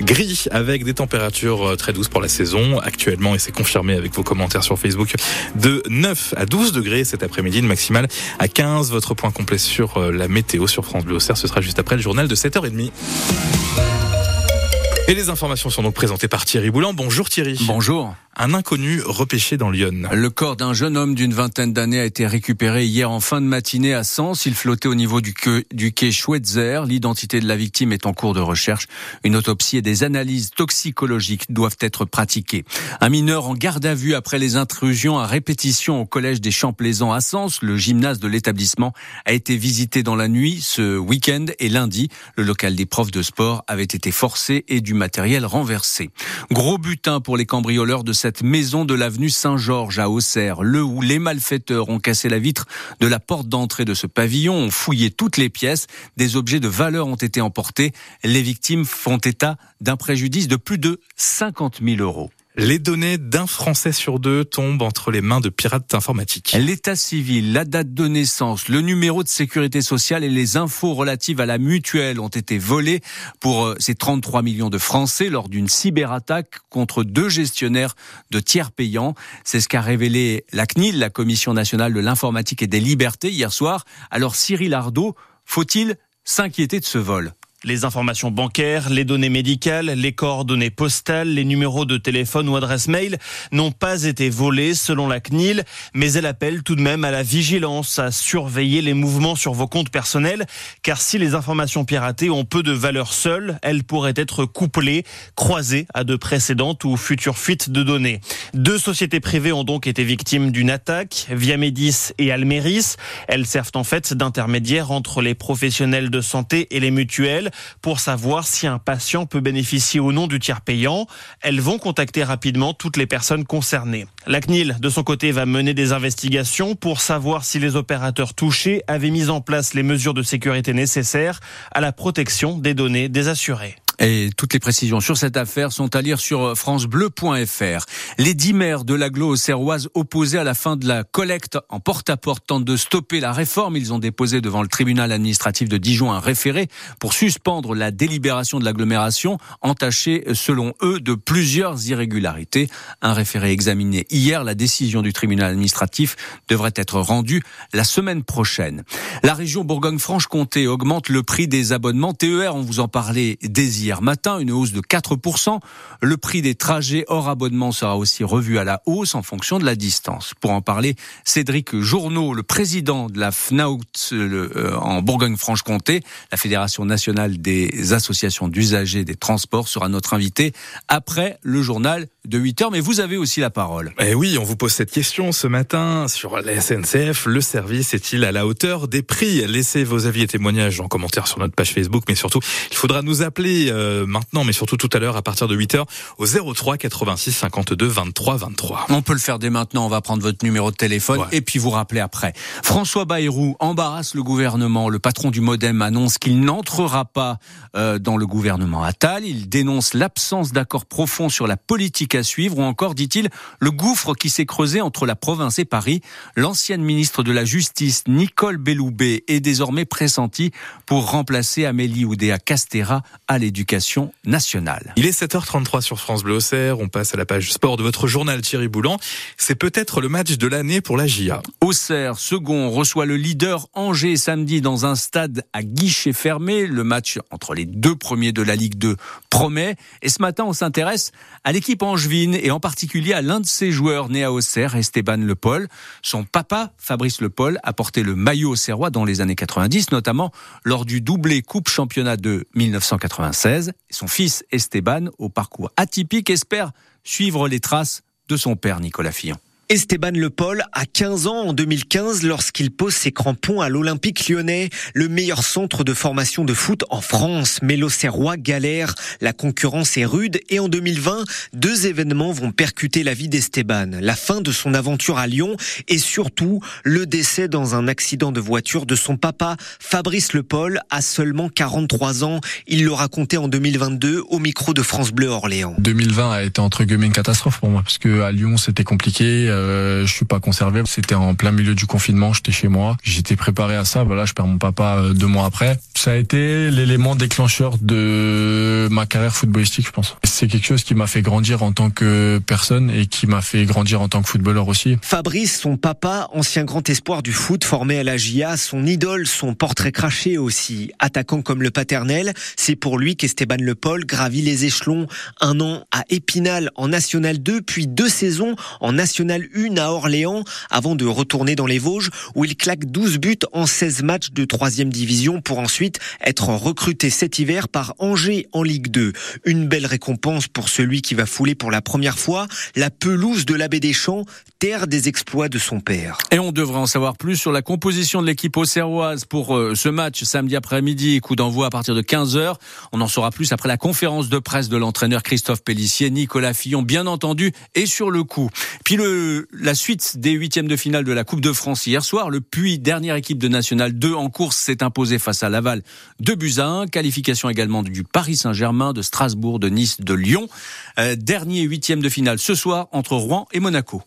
gris avec des températures très douces pour la saison actuellement et c'est confirmé avec vos commentaires sur Facebook de 9 à 12 degrés cet après-midi, le maximal à 15. Votre point complet sur la météo sur France Bleu Auxerre, ce sera juste après le journal de 7h30. Et les informations sont donc présentées par Thierry Boulan. Bonjour Thierry. Bonjour. Un inconnu repêché dans Lyon. Le corps d'un jeune homme d'une vingtaine d'années a été récupéré hier en fin de matinée à Sens. Il flottait au niveau du, quai, du quai Schweitzer. L'identité de la victime est en cours de recherche. Une autopsie et des analyses toxicologiques doivent être pratiquées. Un mineur en garde à vue après les intrusions à répétition au collège des Champs-Plaisants à Sens. Le gymnase de l'établissement a été visité dans la nuit ce week-end et lundi. Le local des profs de sport avait été forcé et du matériel renversé. Gros butin pour les cambrioleurs de cette maison de l'avenue Saint-Georges à Auxerre, le où les malfaiteurs ont cassé la vitre de la porte d'entrée de ce pavillon, ont fouillé toutes les pièces, des objets de valeur ont été emportés. Les victimes font état d'un préjudice de plus de 50 000 euros. Les données d'un Français sur deux tombent entre les mains de pirates informatiques. L'état civil, la date de naissance, le numéro de sécurité sociale et les infos relatives à la mutuelle ont été volés pour euh, ces 33 millions de Français lors d'une cyberattaque contre deux gestionnaires de tiers payants. C'est ce qu'a révélé la CNIL, la Commission nationale de l'informatique et des libertés, hier soir. Alors Cyril Ardo, faut-il s'inquiéter de ce vol? Les informations bancaires, les données médicales, les coordonnées postales, les numéros de téléphone ou adresse mail n'ont pas été volés selon la CNIL, mais elle appelle tout de même à la vigilance, à surveiller les mouvements sur vos comptes personnels, car si les informations piratées ont peu de valeur seule, elles pourraient être couplées, croisées à de précédentes ou futures fuites de données. Deux sociétés privées ont donc été victimes d'une attaque, Viamedis et Almeris. Elles servent en fait d'intermédiaires entre les professionnels de santé et les mutuelles pour savoir si un patient peut bénéficier ou non du tiers payant. Elles vont contacter rapidement toutes les personnes concernées. La CNIL, de son côté, va mener des investigations pour savoir si les opérateurs touchés avaient mis en place les mesures de sécurité nécessaires à la protection des données des assurés. Et toutes les précisions sur cette affaire sont à lire sur francebleu.fr. Les dix maires de l'agglo serroise opposés à la fin de la collecte en porte-à-porte tentent de stopper la réforme. Ils ont déposé devant le tribunal administratif de Dijon un référé pour suspendre la délibération de l'agglomération, entachée selon eux de plusieurs irrégularités. Un référé examiné hier, la décision du tribunal administratif devrait être rendue la semaine prochaine. La région Bourgogne-Franche-Comté augmente le prix des abonnements TER. On vous en parlait dès hier matin, une hausse de 4%. Le prix des trajets hors abonnement sera aussi revu à la hausse en fonction de la distance. Pour en parler, Cédric Journeau, le président de la FNAUT euh, en Bourgogne-Franche-Comté, la Fédération nationale des associations d'usagers des transports, sera notre invité après le journal de 8 heures. Mais vous avez aussi la parole. Eh oui, on vous pose cette question ce matin sur la SNCF. Le service est-il à la hauteur des prix? Laissez vos avis et témoignages en commentaire sur notre page Facebook, mais surtout, il faudra nous appeler euh, maintenant, mais surtout tout à l'heure à partir de 8 heures au 03 86 52 23 23. On peut le faire dès maintenant. On va prendre votre numéro de téléphone et puis vous rappeler après. François Bayrou embarrasse le gouvernement. Le patron du MoDem annonce qu'il n'entrera pas euh, dans le gouvernement Attal. Il dénonce l'absence d'accord profond sur la politique à suivre ou encore, dit-il, le gouffre qui s'est creusé entre la province et Paris. L'ancienne ministre de la Justice, Nicole Belloubet, est désormais pressentie pour remplacer Amélie Oudéa Castera à l'éducation nationale. Il est 7h33 sur France Bleu Auxerre. On passe à la page sport de votre journal Thierry Boulan. C'est peut-être le match de l'année pour la GIA. Auxerre, second, reçoit le leader Angers samedi dans un stade à guichet fermé. Le match entre les deux premiers de la Ligue 2 promet. Et ce matin, on s'intéresse à l'équipe angevine et en particulier à l'un de ses joueurs né à Auxerre, Esteban Le Paul. Son papa, Fabrice Le Paul, a porté le maillot auxerrois dans les années 90, notamment lors du doublé Coupe Championnat de 1996 son fils Esteban, au parcours atypique, espère suivre les traces de son père Nicolas Fillon. Esteban Le Paul a 15 ans en 2015 lorsqu'il pose ses crampons à l'Olympique lyonnais, le meilleur centre de formation de foot en France. Mais l'Auxerrois galère, la concurrence est rude et en 2020, deux événements vont percuter la vie d'Esteban. La fin de son aventure à Lyon et surtout le décès dans un accident de voiture de son papa, Fabrice Le Paul, à seulement 43 ans. Il le racontait en 2022 au micro de France Bleu Orléans. 2020 a été entre guillemets une catastrophe pour moi parce à Lyon c'était compliqué euh, je suis pas conservé. C'était en plein milieu du confinement, j'étais chez moi. J'étais préparé à ça. Voilà, je perds mon papa euh, deux mois après. Ça a été l'élément déclencheur de ma carrière footballistique, je pense. C'est quelque chose qui m'a fait grandir en tant que personne et qui m'a fait grandir en tant que footballeur aussi. Fabrice, son papa, ancien grand espoir du foot formé à la GIA, son idole, son portrait craché aussi. Attaquant comme le paternel, c'est pour lui qu'Esteban Le Paul gravit les échelons. Un an à Épinal en National 2, puis deux saisons en National 1 à Orléans, avant de retourner dans les Vosges, où il claque 12 buts en 16 matchs de troisième division pour ensuite être recruté cet hiver par Angers en Ligue 2. Une belle récompense pour celui qui va fouler pour la première fois la pelouse de l'abbé des Champs, terre des exploits de son père. Et on devrait en savoir plus sur la composition de l'équipe auxerroise pour euh, ce match samedi après-midi, coup d'envoi à partir de 15h. On en saura plus après la conférence de presse de l'entraîneur Christophe Pellissier, Nicolas Fillon, bien entendu, et sur le coup. Puis la suite des huitièmes de finale de la Coupe de France hier soir, le Puy, dernière équipe de National 2 en course, s'est imposé face à Laval de buts à 1. Qualification également du Paris Saint-Germain, de Strasbourg, de Nice, de Lyon. Euh, dernier huitième de finale ce soir entre Rouen et Monaco.